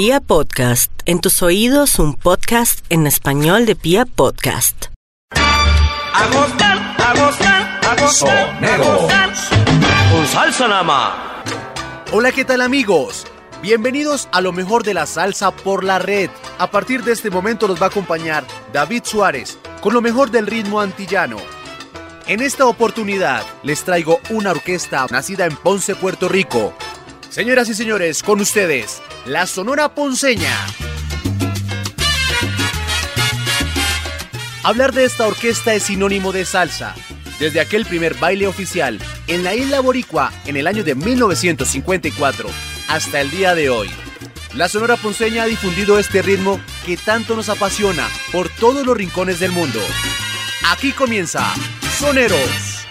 Pia Podcast, en tus oídos un podcast en español de Pia Podcast. A gozar, a gozar, a gozar, a gozar. Con salsa nada más. Hola, ¿qué tal amigos? Bienvenidos a lo mejor de la salsa por la red. A partir de este momento los va a acompañar David Suárez con lo mejor del ritmo antillano. En esta oportunidad les traigo una orquesta nacida en Ponce, Puerto Rico. Señoras y señores, con ustedes, la Sonora Ponceña. Hablar de esta orquesta es sinónimo de salsa. Desde aquel primer baile oficial en la isla Boricua en el año de 1954 hasta el día de hoy. La Sonora Ponceña ha difundido este ritmo que tanto nos apasiona por todos los rincones del mundo. Aquí comienza Soneros.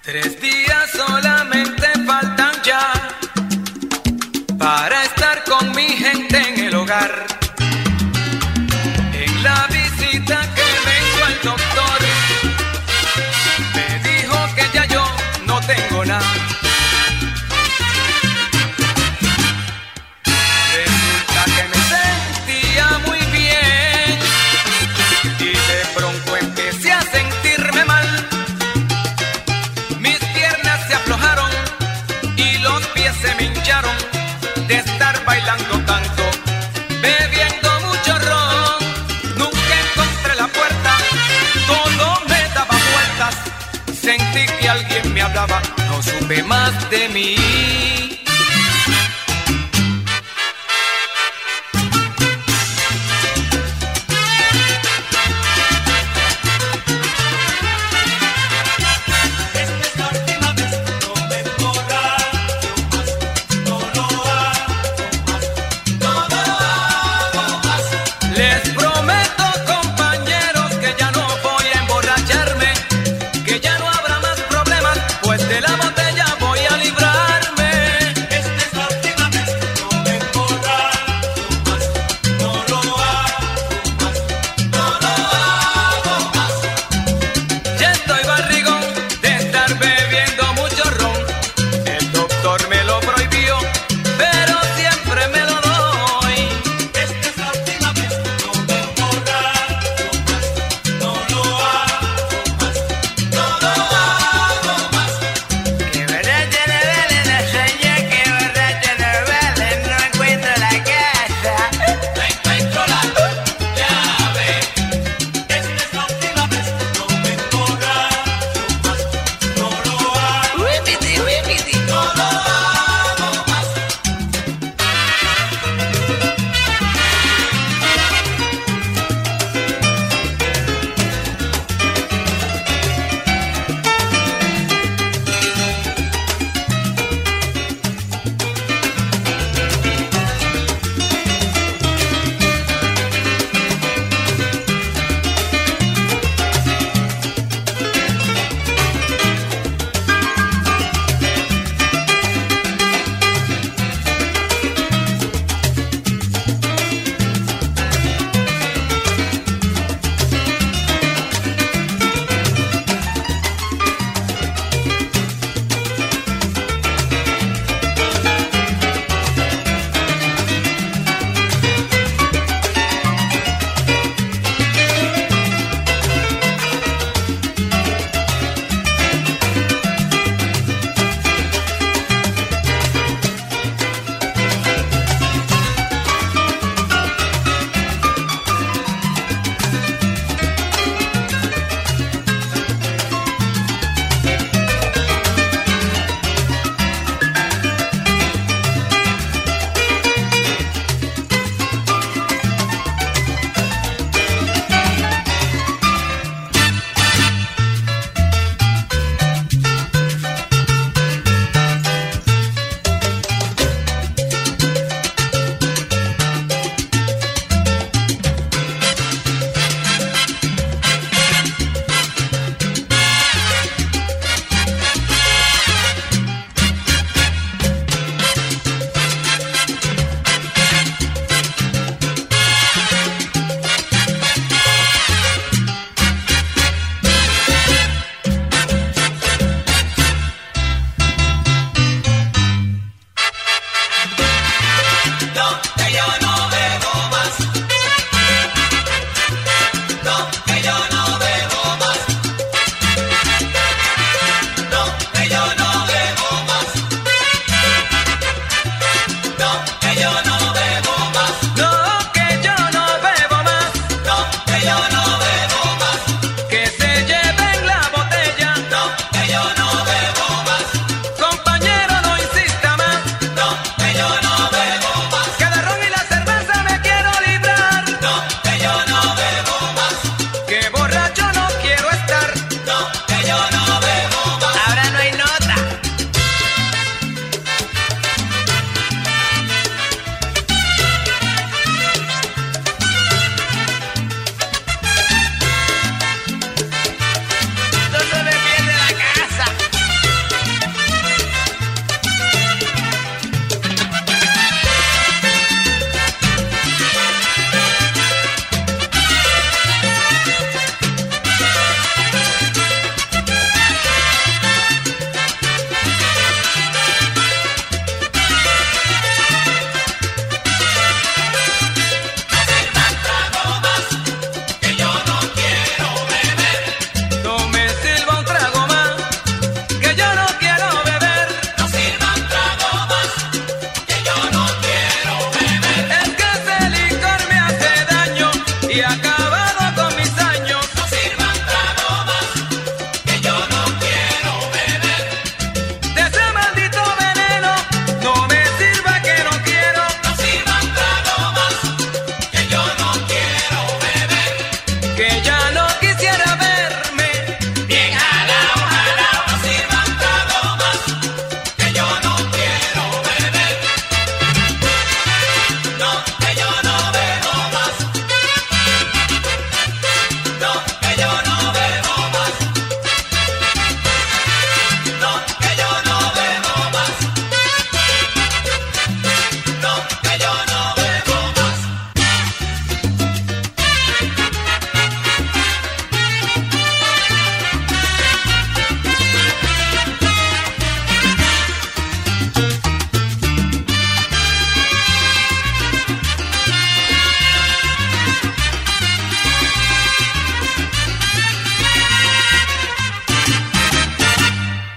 Tres días solamente faltan ya para en supe más de mí.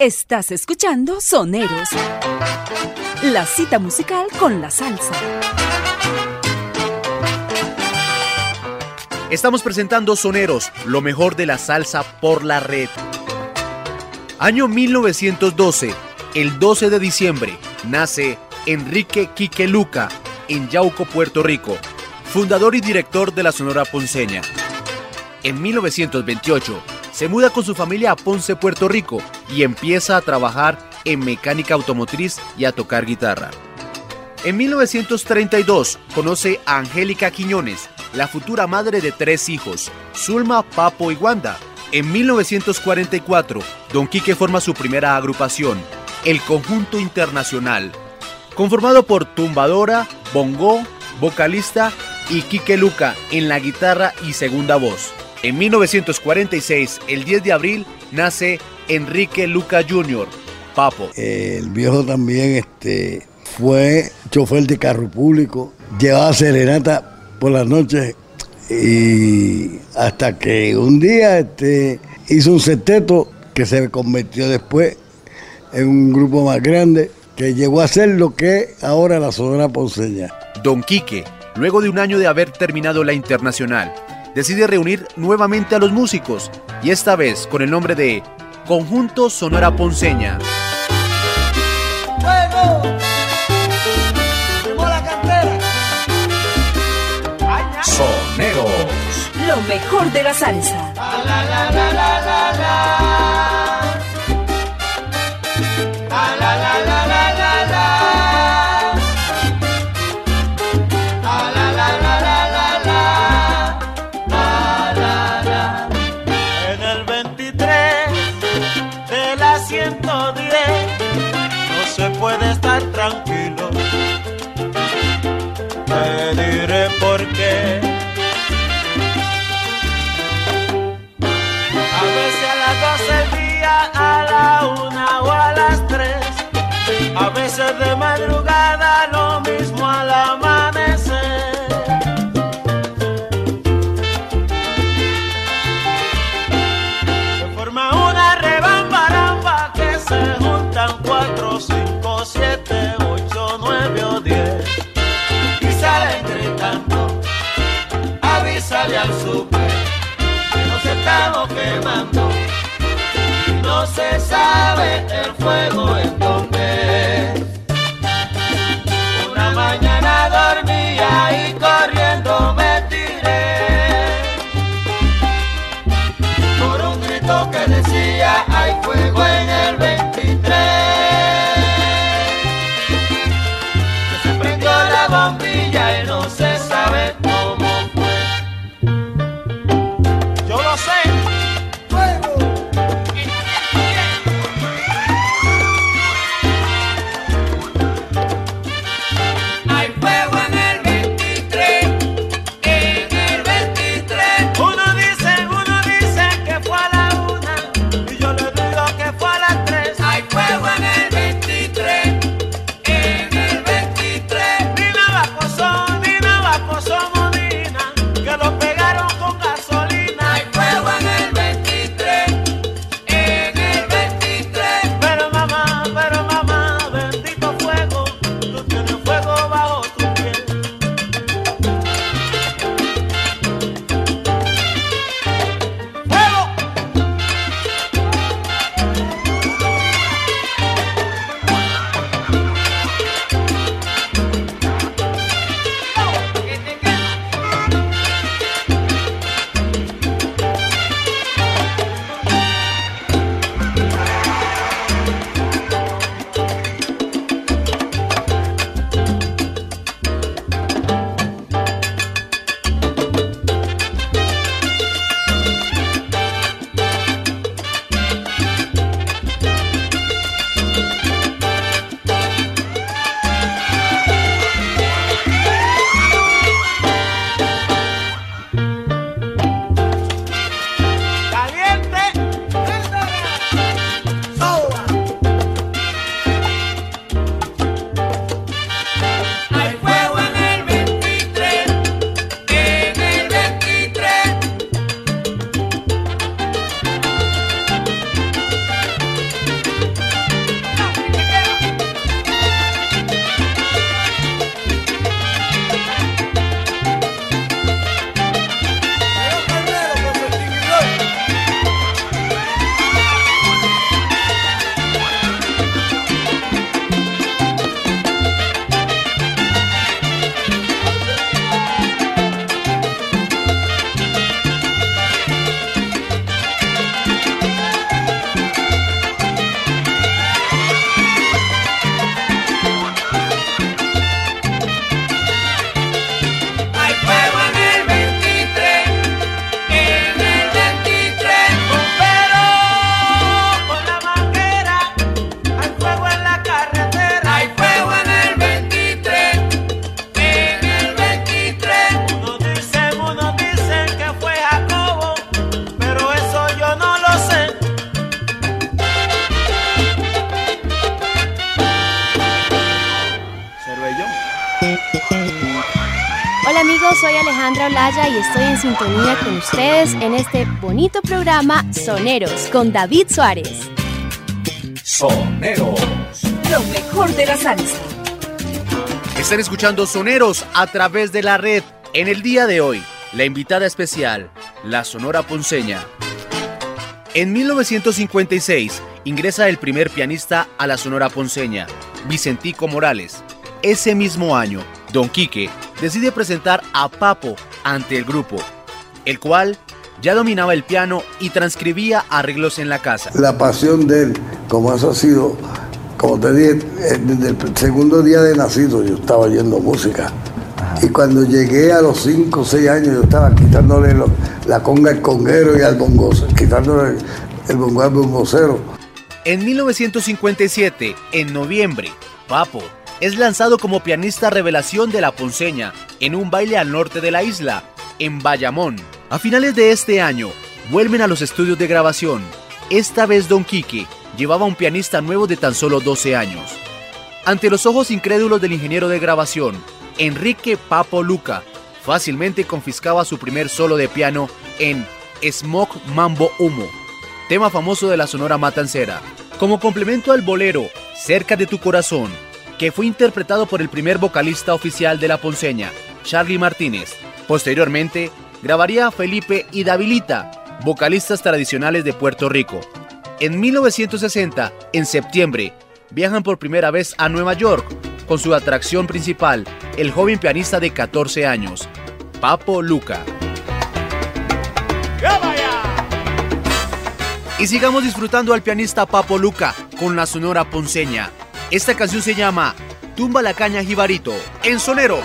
Estás escuchando Soneros, la cita musical con la salsa. Estamos presentando Soneros, lo mejor de la salsa por la red. Año 1912, el 12 de diciembre, nace Enrique Quique Luca en Yauco, Puerto Rico, fundador y director de la Sonora Ponceña. En 1928, se muda con su familia a Ponce, Puerto Rico, y empieza a trabajar en mecánica automotriz y a tocar guitarra. En 1932 conoce a Angélica Quiñones, la futura madre de tres hijos, Zulma, Papo y Wanda. En 1944, Don Quique forma su primera agrupación, el Conjunto Internacional, conformado por tumbadora, bongo, vocalista y Quique Luca en la guitarra y segunda voz. En 1946, el 10 de abril, nace Enrique Luca Jr., Papo. El viejo también este, fue chofer de carro público, llevaba serenata por las noches y hasta que un día este, hizo un sexteto que se convirtió después en un grupo más grande que llegó a ser lo que es ahora la Sonora Ponceña. Don Quique, luego de un año de haber terminado la internacional, decide reunir nuevamente a los músicos y esta vez con el nombre de Conjunto Sonora Ponceña. Soneros. Lo mejor de la salsa. De madrugada, lo mismo al amanecer. Se forma una rebambaramba que se juntan cuatro, cinco, siete, ocho, nueve o diez. Y salen gritando, avísale al super que nos estamos quemando. No se sabe el fuego Alejandra Olaya y estoy en sintonía con ustedes en este bonito programa Soneros con David Suárez. Soneros. Lo mejor de la salsa. Están escuchando Soneros a través de la red. En el día de hoy, la invitada especial, la Sonora Ponceña. En 1956 ingresa el primer pianista a la Sonora Ponceña, Vicentico Morales. Ese mismo año, Don Quique decide presentar a Papo ante el grupo, el cual ya dominaba el piano y transcribía arreglos en la casa. La pasión de él, como eso ha sido, como te dije, eh, desde el segundo día de nacido yo estaba oyendo música. Y cuando llegué a los 5 o 6 años yo estaba quitándole lo- la conga al conguero y al bongo, quitándole el bongo al bongocero. En 1957, en noviembre, Papo es lanzado como pianista revelación de la Ponceña en un baile al norte de la isla, en Bayamón. A finales de este año, vuelven a los estudios de grabación. Esta vez Don Quique llevaba un pianista nuevo de tan solo 12 años. Ante los ojos incrédulos del ingeniero de grabación, Enrique Papo Luca fácilmente confiscaba su primer solo de piano en Smoke Mambo Humo, tema famoso de la Sonora Matancera, como complemento al bolero Cerca de tu corazón, que fue interpretado por el primer vocalista oficial de la Ponceña, Charlie Martínez. Posteriormente, grabaría a Felipe y Davilita, vocalistas tradicionales de Puerto Rico. En 1960, en septiembre, viajan por primera vez a Nueva York, con su atracción principal, el joven pianista de 14 años, Papo Luca. Y sigamos disfrutando al pianista Papo Luca con la sonora ponceña. Esta canción se llama Tumba la caña jibarito en Soneros.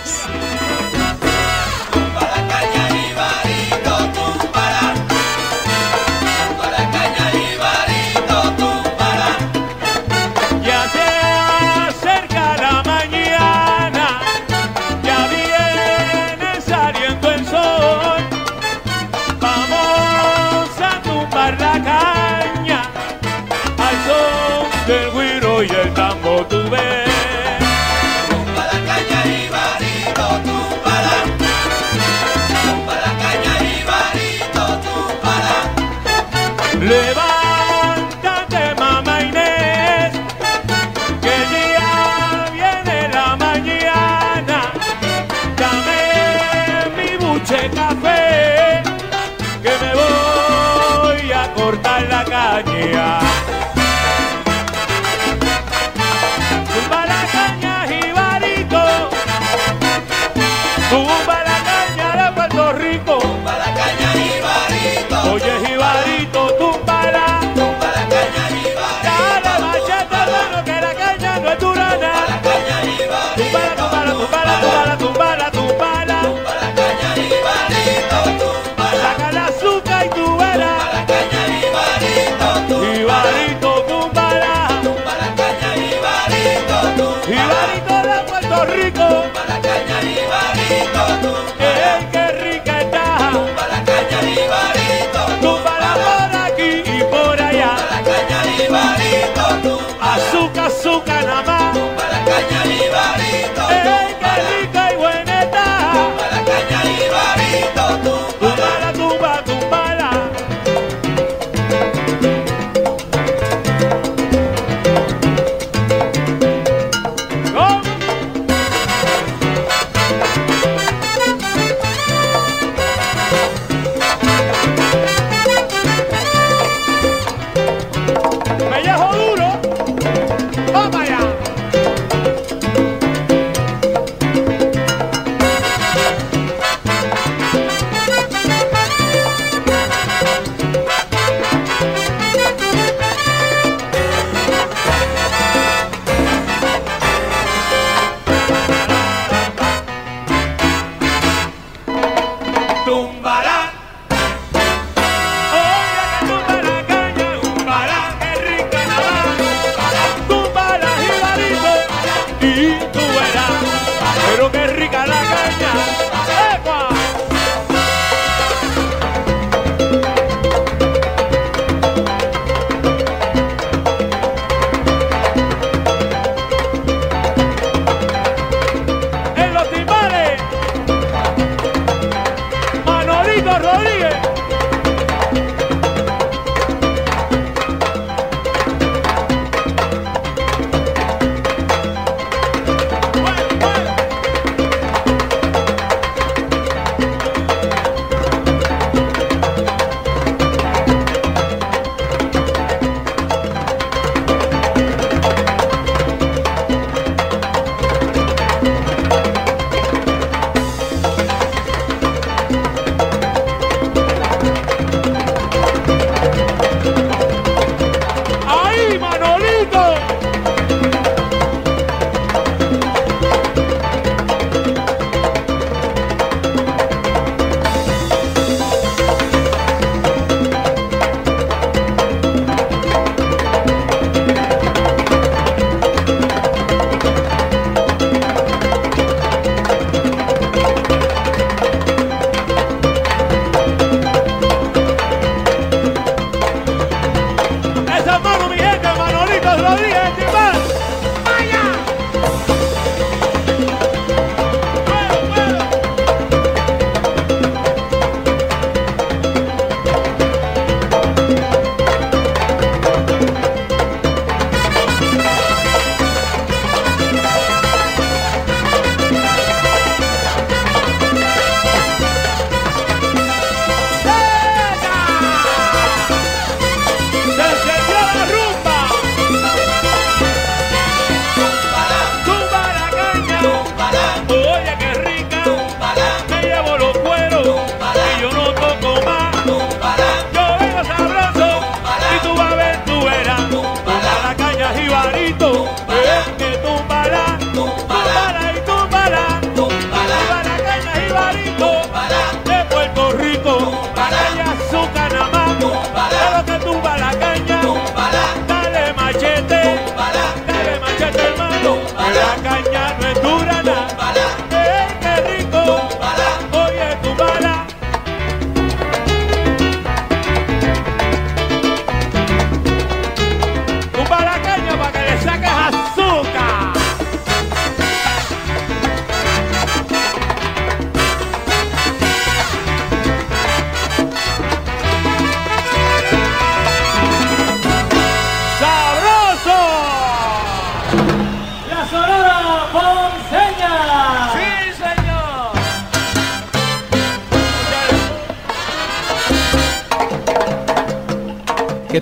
रोड़ी है।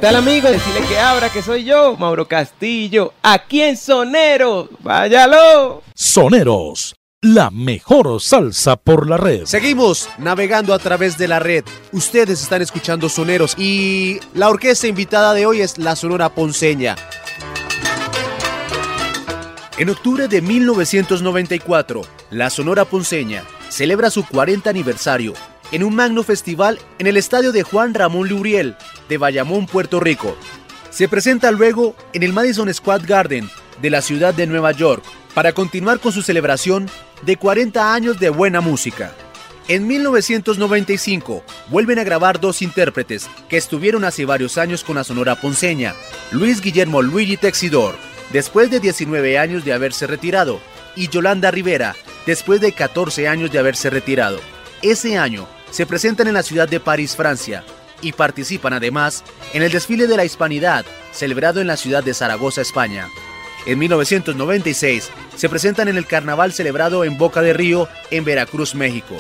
Tal amigos? Decirle que abra, que soy yo, Mauro Castillo, aquí en Sonero. ¡Váyalo! Soneros, la mejor salsa por la red. Seguimos navegando a través de la red. Ustedes están escuchando Soneros y la orquesta invitada de hoy es la Sonora Ponceña. En octubre de 1994, la Sonora Ponceña celebra su 40 aniversario en un magno festival en el estadio de Juan Ramón Luriel de Bayamón, Puerto Rico. Se presenta luego en el Madison Square Garden de la ciudad de Nueva York para continuar con su celebración de 40 años de buena música. En 1995 vuelven a grabar dos intérpretes que estuvieron hace varios años con la Sonora Ponceña, Luis Guillermo Luigi Texidor, después de 19 años de haberse retirado, y Yolanda Rivera, después de 14 años de haberse retirado. Ese año se presentan en la ciudad de París, Francia, y participan además en el desfile de la Hispanidad, celebrado en la ciudad de Zaragoza, España. En 1996 se presentan en el carnaval celebrado en Boca de Río, en Veracruz, México.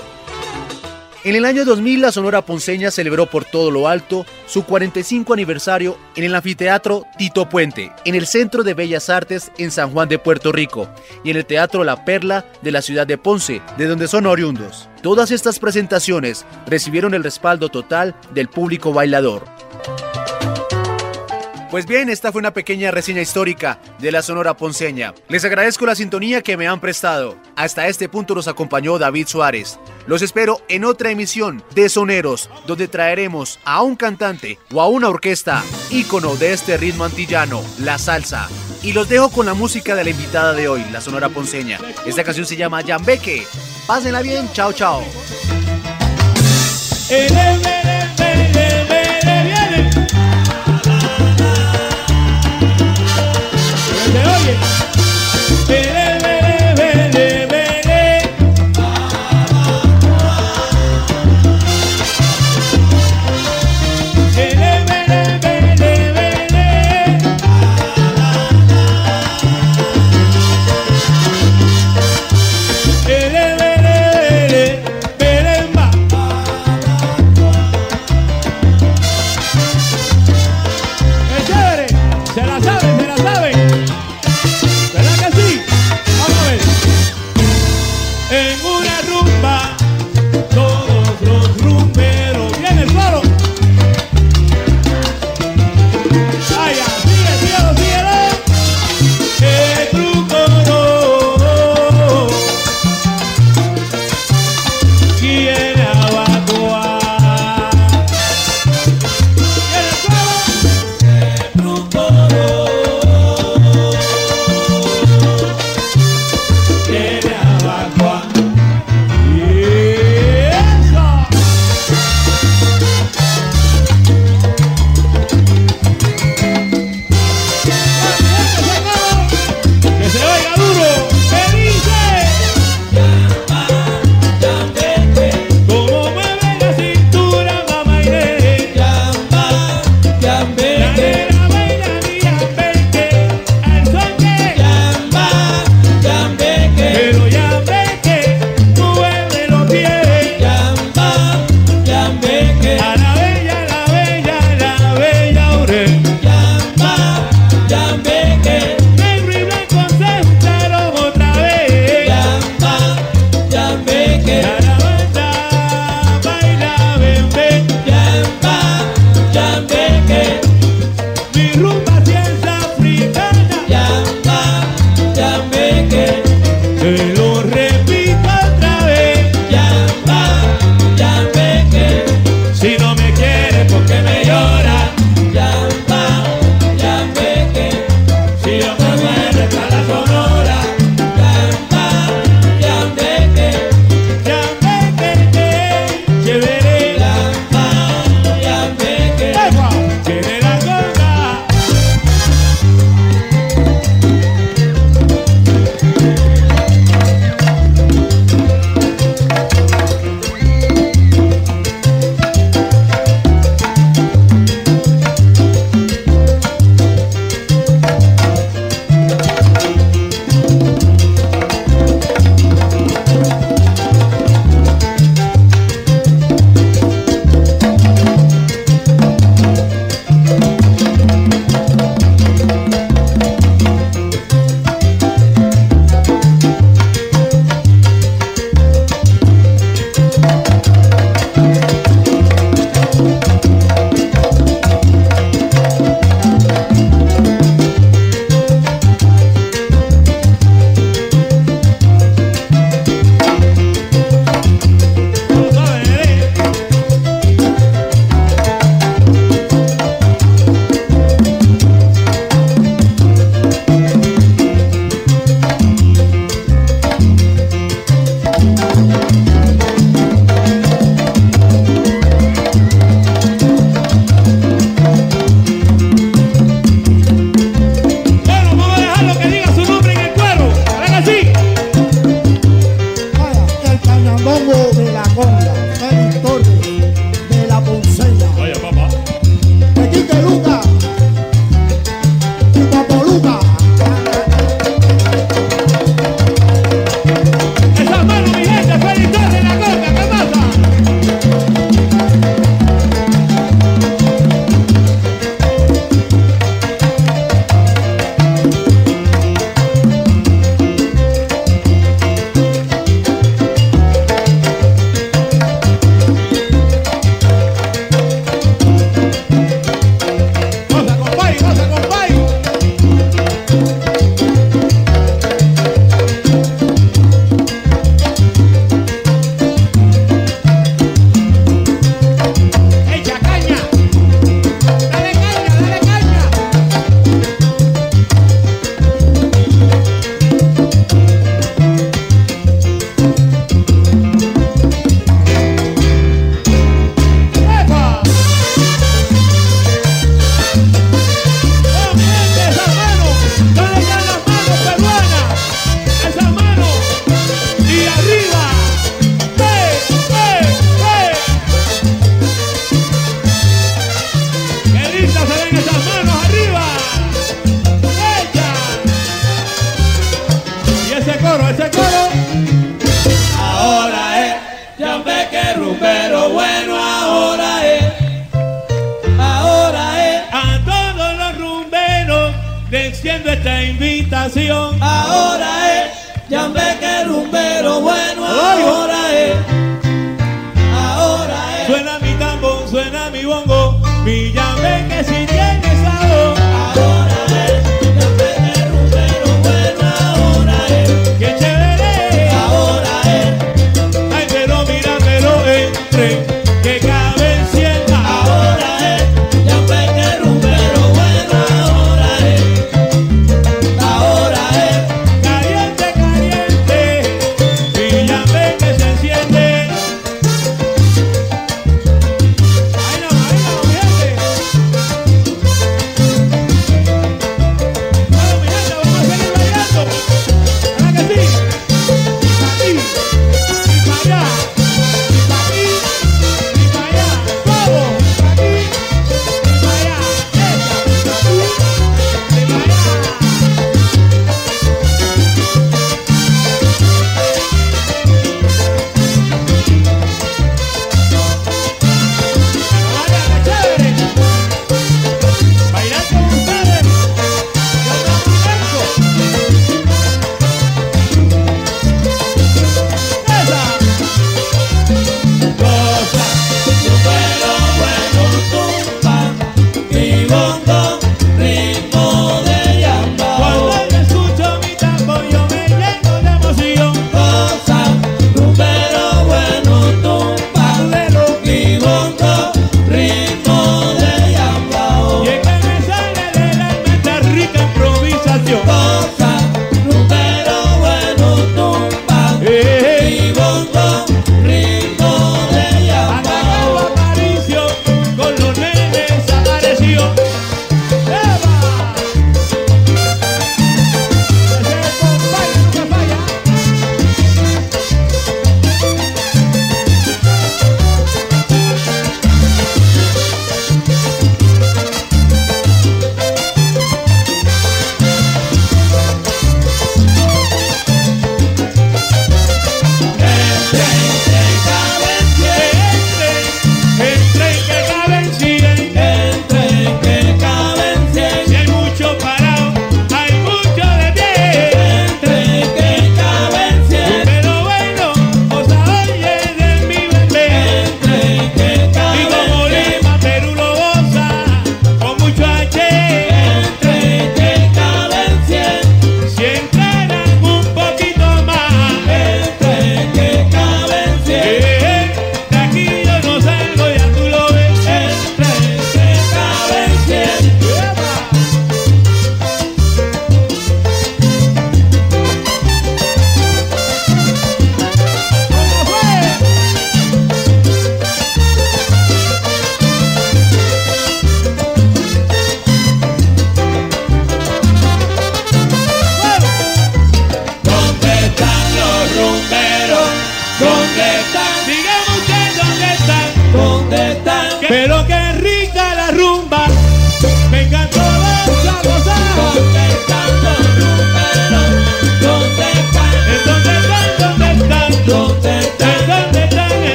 En el año 2000 la Sonora Ponceña celebró por todo lo alto su 45 aniversario en el anfiteatro Tito Puente, en el Centro de Bellas Artes en San Juan de Puerto Rico y en el Teatro La Perla de la ciudad de Ponce, de donde son oriundos. Todas estas presentaciones recibieron el respaldo total del público bailador. Pues bien, esta fue una pequeña reseña histórica de la Sonora Ponceña. Les agradezco la sintonía que me han prestado. Hasta este punto nos acompañó David Suárez. Los espero en otra emisión de Soneros, donde traeremos a un cantante o a una orquesta ícono de este ritmo antillano, la salsa. Y los dejo con la música de la invitada de hoy, la Sonora Ponceña. Esta canción se llama Yambeque. Pásenla bien, chao, chao.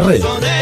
Nomás. Soneros,